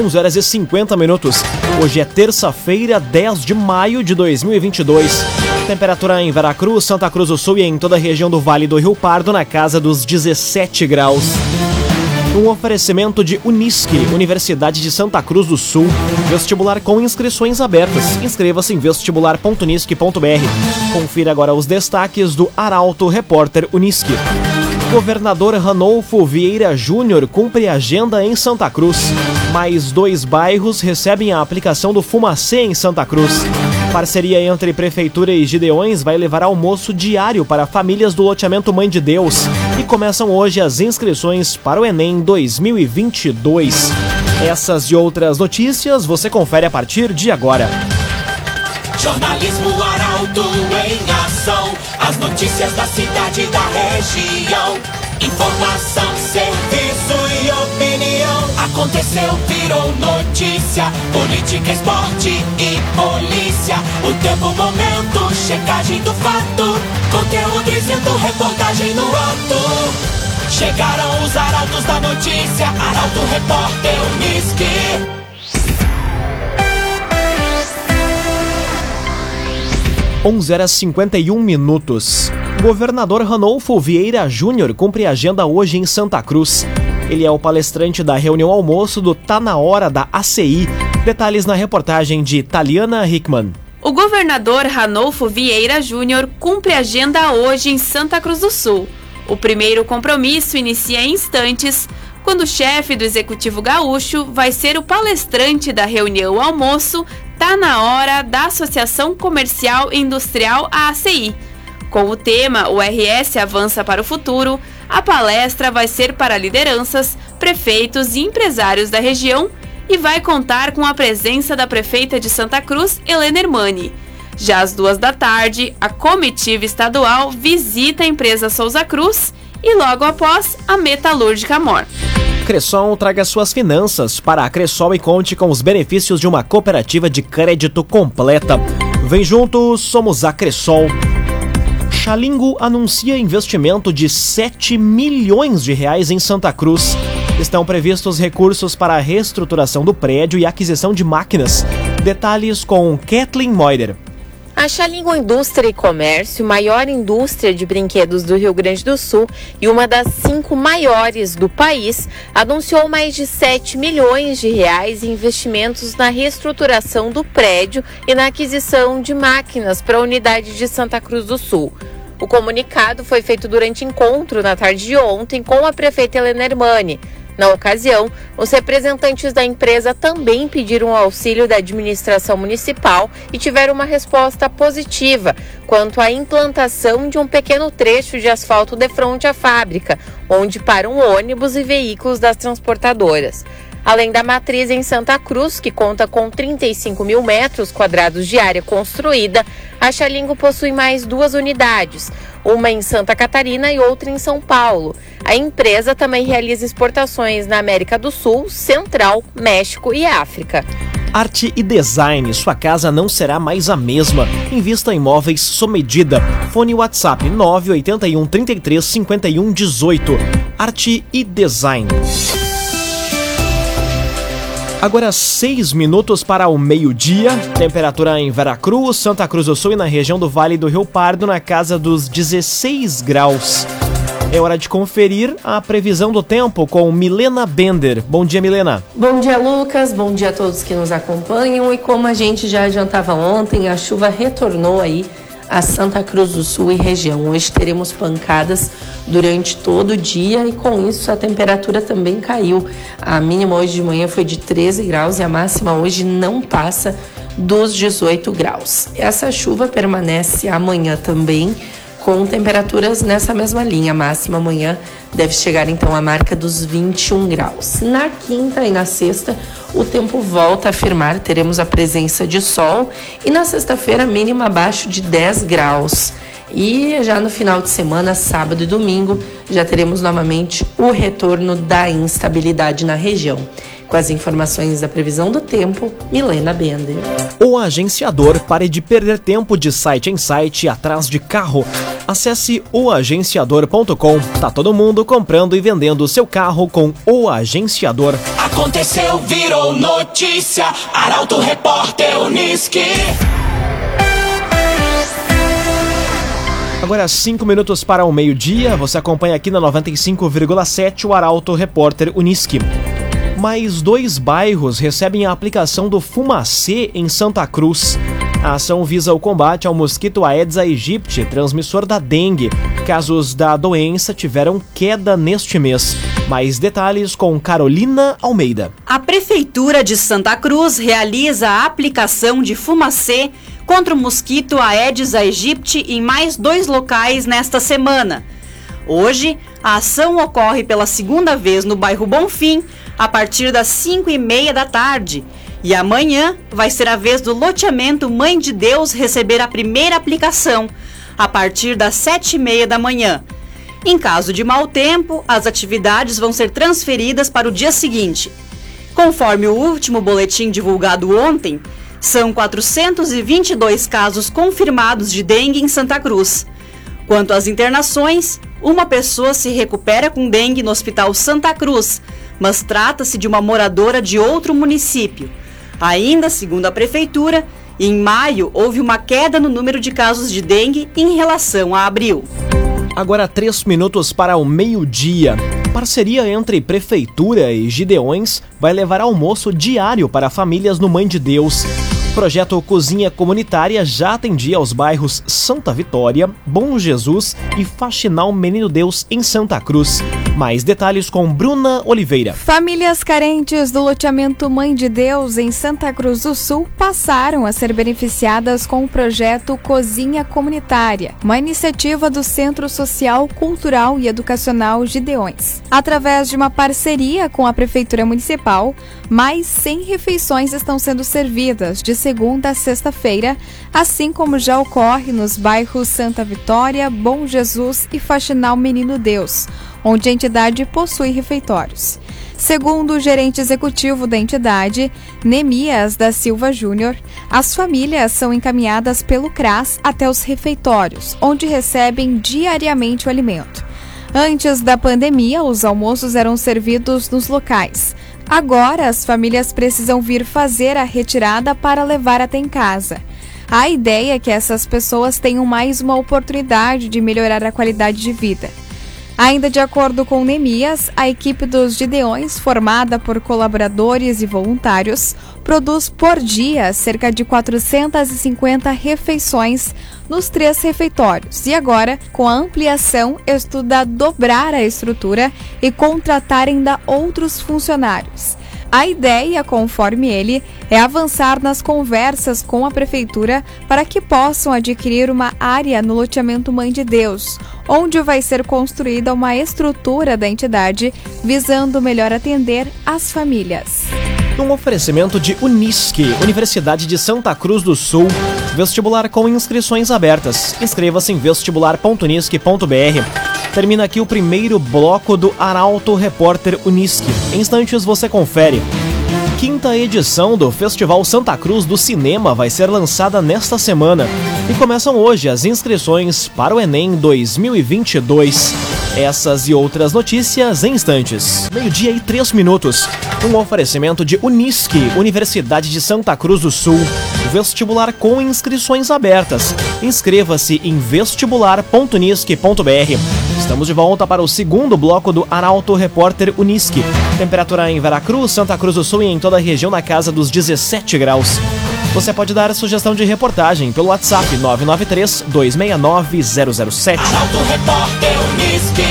11 horas e 50 minutos. Hoje é terça-feira, 10 de maio de 2022. Temperatura em Veracruz, Santa Cruz do Sul e em toda a região do Vale do Rio Pardo na casa dos 17 graus. Um oferecimento de Unisque, Universidade de Santa Cruz do Sul. Vestibular com inscrições abertas. Inscreva-se em vestibular.unisque.br. Confira agora os destaques do Arauto Repórter Unisque. Governador Ranolfo Vieira Júnior cumpre agenda em Santa Cruz. Mais dois bairros recebem a aplicação do Fumacê em Santa Cruz. Parceria entre Prefeitura e Gideões vai levar almoço diário para famílias do loteamento Mãe de Deus. E começam hoje as inscrições para o Enem 2022. Essas e outras notícias você confere a partir de agora. Jornalismo Arauto em ação. As notícias da cidade e da região. Informação, serviço. Aconteceu, virou notícia. Política, esporte e polícia. O tempo, momento, checagem do fato. Conteúdo dizendo, reportagem no ato. Chegaram os arautos da notícia. Arauto, repórter, Unisque. 11 horas 51 minutos. Governador Ranolfo Vieira Júnior cumpre agenda hoje em Santa Cruz. Ele é o palestrante da reunião almoço do Tá na Hora da ACI. Detalhes na reportagem de Taliana Hickman. O governador Ranolfo Vieira Júnior cumpre agenda hoje em Santa Cruz do Sul. O primeiro compromisso inicia em instantes, quando o chefe do Executivo Gaúcho vai ser o palestrante da reunião almoço Tá na hora da Associação Comercial e Industrial ACI. Com o tema O RS avança para o futuro, a palestra vai ser para lideranças, prefeitos e empresários da região e vai contar com a presença da prefeita de Santa Cruz, Helena Hermani. Já às duas da tarde, a comitiva estadual visita a empresa Souza Cruz e logo após a metalúrgica Mor. Cressol traga suas finanças para a Cressol e conte com os benefícios de uma cooperativa de crédito completa. Vem junto, somos a Cressol. Xalingo anuncia investimento de 7 milhões de reais em Santa Cruz. Estão previstos recursos para a reestruturação do prédio e aquisição de máquinas. Detalhes com Kathleen Moider. A Xalingo Indústria e Comércio, maior indústria de brinquedos do Rio Grande do Sul e uma das cinco maiores do país, anunciou mais de 7 milhões de reais em investimentos na reestruturação do prédio e na aquisição de máquinas para a unidade de Santa Cruz do Sul. O comunicado foi feito durante encontro na tarde de ontem com a prefeita Helena Hermani. Na ocasião, os representantes da empresa também pediram auxílio da administração municipal e tiveram uma resposta positiva quanto à implantação de um pequeno trecho de asfalto de frente à fábrica, onde param ônibus e veículos das transportadoras. Além da matriz em Santa Cruz, que conta com 35 mil metros quadrados de área construída, a Xalingo possui mais duas unidades, uma em Santa Catarina e outra em São Paulo. A empresa também realiza exportações na América do Sul, Central, México e África. Arte e design, sua casa não será mais a mesma. Invista em móveis sob medida. Fone WhatsApp 981 33 51 18. Arte e design. Agora seis minutos para o meio-dia. Temperatura em Veracruz, Santa Cruz do Sul e na região do Vale do Rio Pardo na casa dos 16 graus. É hora de conferir a previsão do tempo com Milena Bender. Bom dia, Milena. Bom dia, Lucas. Bom dia a todos que nos acompanham. E como a gente já adiantava ontem, a chuva retornou aí a Santa Cruz do Sul e região. Hoje teremos pancadas durante todo o dia e com isso a temperatura também caiu. A mínima hoje de manhã foi de 13 graus e a máxima hoje não passa dos 18 graus. Essa chuva permanece amanhã também com temperaturas nessa mesma linha. A máxima amanhã deve chegar então à marca dos 21 graus. Na quinta e na sexta, o tempo volta a firmar, teremos a presença de sol e na sexta-feira, mínima abaixo de 10 graus. E já no final de semana, sábado e domingo, já teremos novamente o retorno da instabilidade na região. Com as informações da previsão do tempo, Milena Bender. O agenciador pare de perder tempo de site em site atrás de carro. Acesse oagenciador.com. Tá todo mundo comprando e vendendo seu carro com o agenciador. Aconteceu, virou notícia. Arauto Repórter Uniski. Agora 5 minutos para o meio-dia. Você acompanha aqui na 95,7 o Arauto Repórter Uniski mais dois bairros recebem a aplicação do Fumacê em Santa Cruz. A ação visa o combate ao mosquito Aedes aegypti, transmissor da dengue. Casos da doença tiveram queda neste mês. Mais detalhes com Carolina Almeida. A Prefeitura de Santa Cruz realiza a aplicação de fumacê contra o mosquito Aedes aegypti em mais dois locais nesta semana. Hoje, a ação ocorre pela segunda vez no bairro Bonfim, a partir das 5 e meia da tarde. E amanhã vai ser a vez do loteamento Mãe de Deus receber a primeira aplicação, a partir das 7 e meia da manhã. Em caso de mau tempo, as atividades vão ser transferidas para o dia seguinte. Conforme o último boletim divulgado ontem, são 422 casos confirmados de dengue em Santa Cruz. Quanto às internações, uma pessoa se recupera com dengue no Hospital Santa Cruz, mas trata-se de uma moradora de outro município. Ainda segundo a prefeitura, em maio houve uma queda no número de casos de dengue em relação a abril. Agora três minutos para o meio-dia. Parceria entre Prefeitura e Gideões vai levar almoço diário para famílias no Mãe de Deus. O projeto Cozinha Comunitária já atendia aos bairros Santa Vitória, Bom Jesus e Faxinal Menino Deus em Santa Cruz. Mais detalhes com Bruna Oliveira. Famílias carentes do loteamento Mãe de Deus em Santa Cruz do Sul passaram a ser beneficiadas com o projeto Cozinha Comunitária, uma iniciativa do Centro Social, Cultural e Educacional Gideões. Através de uma parceria com a Prefeitura Municipal, mais 100 refeições estão sendo servidas de segunda a sexta-feira, assim como já ocorre nos bairros Santa Vitória, Bom Jesus e Faxinal Menino Deus, onde a entidade possui refeitórios. Segundo o gerente executivo da entidade, Nemias da Silva Júnior, as famílias são encaminhadas pelo CRAS até os refeitórios, onde recebem diariamente o alimento. Antes da pandemia, os almoços eram servidos nos locais. Agora, as famílias precisam vir fazer a retirada para levar até em casa. A ideia é que essas pessoas tenham mais uma oportunidade de melhorar a qualidade de vida. Ainda de acordo com Nemias, a equipe dos Gideões, formada por colaboradores e voluntários, produz por dia cerca de 450 refeições nos três refeitórios e agora, com a ampliação, estuda dobrar a estrutura e contratar ainda outros funcionários. A ideia, conforme ele, é avançar nas conversas com a prefeitura para que possam adquirir uma área no loteamento Mãe de Deus, onde vai ser construída uma estrutura da entidade visando melhor atender as famílias. Um oferecimento de Unisque, Universidade de Santa Cruz do Sul. Vestibular com inscrições abertas. Inscreva-se em vestibular.unisque.br. Termina aqui o primeiro bloco do Arauto Repórter Unisque. Em instantes você confere. Quinta edição do Festival Santa Cruz do Cinema vai ser lançada nesta semana e começam hoje as inscrições para o Enem 2022. Essas e outras notícias em instantes. Meio-dia e três minutos. Um oferecimento de Unisque, Universidade de Santa Cruz do Sul. Vestibular com inscrições abertas. Inscreva-se em vestibular.unisque.br. Estamos de volta para o segundo bloco do Arauto Repórter Unisque. Temperatura em Veracruz, Santa Cruz do Sul e em toda a região na casa dos 17 graus. Você pode dar a sugestão de reportagem pelo WhatsApp 993 269 007. Arauto Repórter Uniski.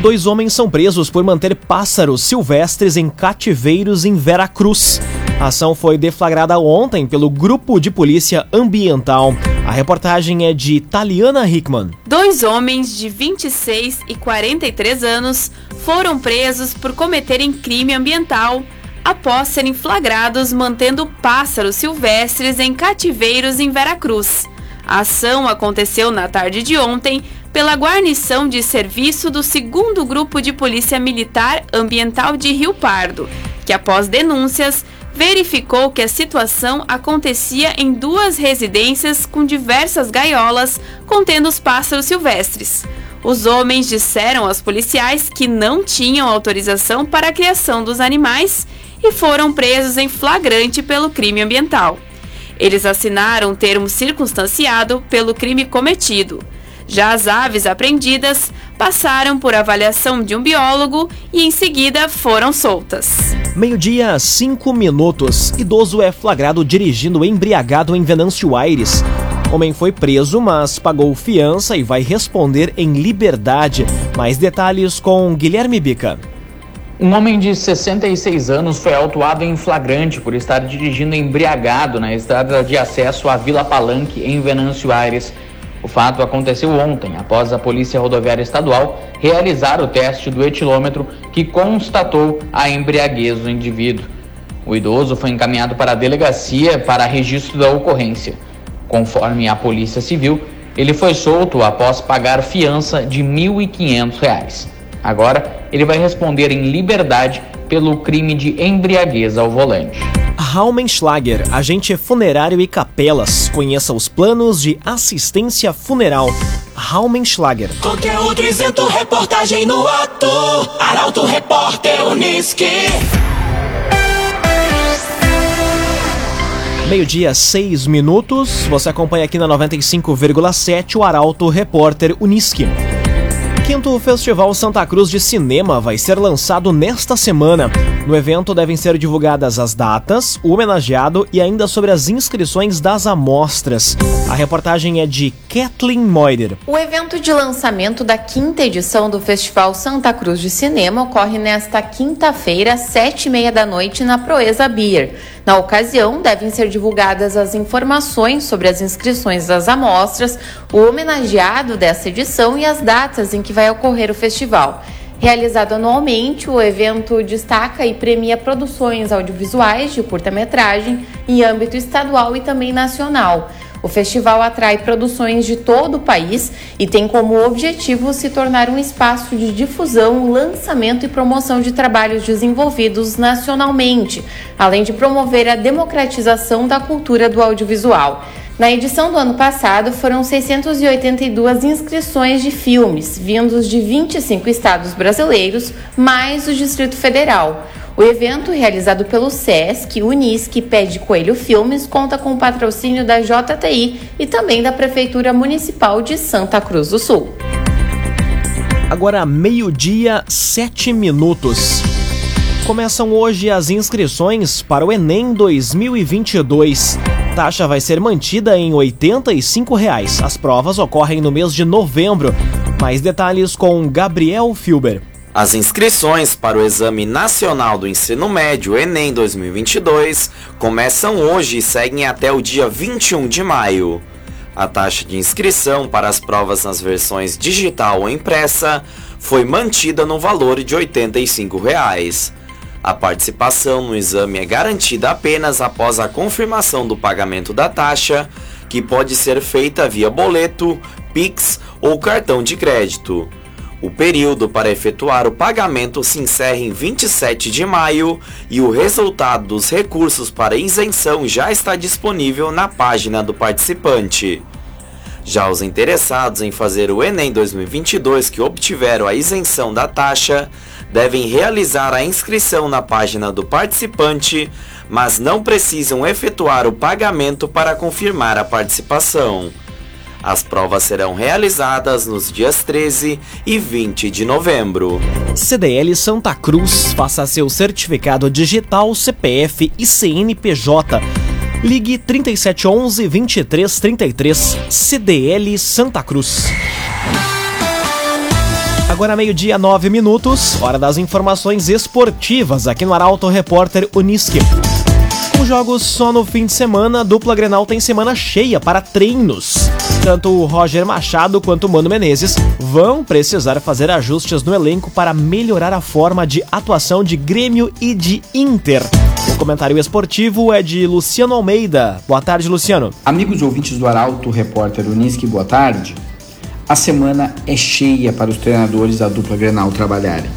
Dois homens são presos por manter pássaros silvestres em cativeiros em Veracruz. A ação foi deflagrada ontem pelo Grupo de Polícia Ambiental. A reportagem é de Taliana Hickman. Dois homens de 26 e 43 anos foram presos por cometerem crime ambiental após serem flagrados mantendo pássaros silvestres em cativeiros em Veracruz. A ação aconteceu na tarde de ontem pela guarnição de serviço do 2 Grupo de Polícia Militar Ambiental de Rio Pardo, que após denúncias verificou que a situação acontecia em duas residências com diversas gaiolas contendo os pássaros silvestres. Os homens disseram aos policiais que não tinham autorização para a criação dos animais e foram presos em flagrante pelo crime ambiental. Eles assinaram um termo circunstanciado pelo crime cometido. Já as aves apreendidas passaram por avaliação de um biólogo e em seguida foram soltas. Meio-dia, 5 minutos. Idoso é flagrado dirigindo embriagado em Venâncio Aires. Homem foi preso, mas pagou fiança e vai responder em liberdade. Mais detalhes com Guilherme Bica. Um homem de 66 anos foi autuado em flagrante por estar dirigindo embriagado na estrada de acesso à Vila Palanque, em Venâncio Aires. O fato aconteceu ontem, após a Polícia Rodoviária Estadual realizar o teste do etilômetro que constatou a embriaguez do indivíduo. O idoso foi encaminhado para a delegacia para registro da ocorrência. Conforme a Polícia Civil, ele foi solto após pagar fiança de R$ 1.500. Agora, ele vai responder em liberdade pelo crime de embriaguez ao volante. Raumenschlager, agente funerário e capelas. Conheça os planos de assistência funeral. Raumenschlager. Conteúdo isento, reportagem no ato. Arauto Repórter Uniski. Meio-dia, seis minutos. Você acompanha aqui na 95,7 o Arauto Repórter Uniski. Quinto Festival Santa Cruz de Cinema vai ser lançado nesta semana. No evento devem ser divulgadas as datas, o homenageado e ainda sobre as inscrições das amostras. A reportagem é de Kathleen Moider. O evento de lançamento da quinta edição do Festival Santa Cruz de Cinema ocorre nesta quinta-feira, sete e meia da noite, na Proeza Beer. Na ocasião, devem ser divulgadas as informações sobre as inscrições das amostras, o homenageado dessa edição e as datas em que vai ocorrer o festival. Realizado anualmente, o evento destaca e premia produções audiovisuais de curta-metragem em âmbito estadual e também nacional. O festival atrai produções de todo o país e tem como objetivo se tornar um espaço de difusão, lançamento e promoção de trabalhos desenvolvidos nacionalmente, além de promover a democratização da cultura do audiovisual. Na edição do ano passado, foram 682 inscrições de filmes, vindos de 25 estados brasileiros, mais o Distrito Federal. O evento, realizado pelo SESC, Unisc e Pé de Coelho Filmes, conta com o patrocínio da JTI e também da Prefeitura Municipal de Santa Cruz do Sul. Agora, meio-dia, sete minutos. Começam hoje as inscrições para o Enem 2022. A taxa vai ser mantida em 85 reais. As provas ocorrem no mês de novembro. Mais detalhes com Gabriel Filber. As inscrições para o Exame Nacional do Ensino Médio Enem 2022 começam hoje e seguem até o dia 21 de maio. A taxa de inscrição para as provas nas versões digital ou impressa foi mantida no valor de 85 reais. A participação no exame é garantida apenas após a confirmação do pagamento da taxa, que pode ser feita via boleto, Pix ou cartão de crédito. O período para efetuar o pagamento se encerra em 27 de maio e o resultado dos recursos para isenção já está disponível na página do participante. Já os interessados em fazer o Enem 2022 que obtiveram a isenção da taxa devem realizar a inscrição na página do participante, mas não precisam efetuar o pagamento para confirmar a participação. As provas serão realizadas nos dias 13 e 20 de novembro. CDL Santa Cruz, faça seu certificado digital, CPF e CNPJ. Ligue 3711 2333 CDL Santa Cruz. Agora meio-dia, nove minutos, hora das informações esportivas aqui no Arauto Repórter Uniski. Com jogos só no fim de semana, a dupla Grenal tem semana cheia para treinos. Tanto o Roger Machado quanto o Mano Menezes vão precisar fazer ajustes no elenco para melhorar a forma de atuação de Grêmio e de Inter. Comentário esportivo é de Luciano Almeida. Boa tarde, Luciano. Amigos ouvintes do Arauto Repórter Uniski, boa tarde. A semana é cheia para os treinadores da dupla Grenal trabalharem.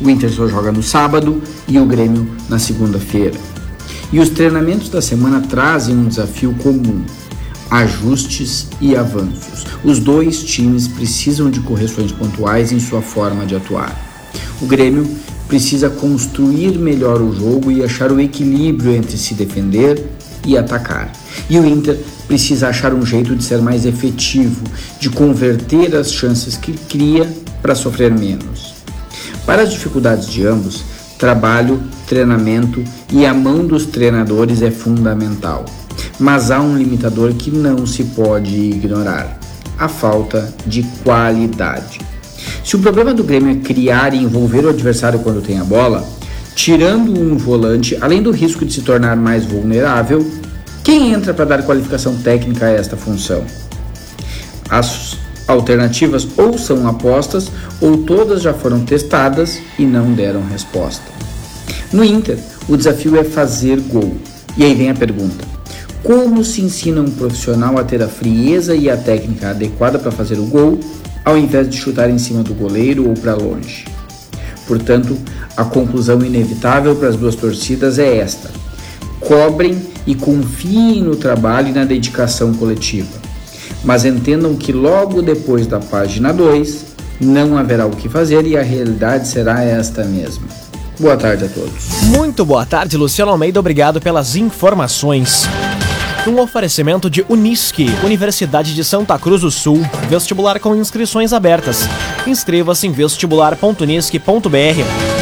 O Inter só joga no sábado e o Grêmio na segunda-feira. E os treinamentos da semana trazem um desafio comum: ajustes e avanços. Os dois times precisam de correções pontuais em sua forma de atuar. O Grêmio precisa construir melhor o jogo e achar o equilíbrio entre se defender e atacar. E o Inter precisa achar um jeito de ser mais efetivo, de converter as chances que cria para sofrer menos. Para as dificuldades de ambos, trabalho, treinamento e a mão dos treinadores é fundamental. Mas há um limitador que não se pode ignorar: a falta de qualidade. Se o problema do Grêmio é criar e envolver o adversário quando tem a bola, tirando um volante, além do risco de se tornar mais vulnerável, quem entra para dar qualificação técnica a esta função? As alternativas ou são apostas ou todas já foram testadas e não deram resposta. No Inter, o desafio é fazer gol. E aí vem a pergunta: como se ensina um profissional a ter a frieza e a técnica adequada para fazer o gol, ao invés de chutar em cima do goleiro ou para longe? Portanto, a conclusão inevitável para as duas torcidas é esta: cobrem e confiem no trabalho e na dedicação coletiva mas entendam que logo depois da página 2 não haverá o que fazer e a realidade será esta mesma. Boa tarde a todos. Muito boa tarde, Luciano Almeida. Obrigado pelas informações. Um oferecimento de Unisque, Universidade de Santa Cruz do Sul, vestibular com inscrições abertas. Inscreva-se em vestibular.unisque.br.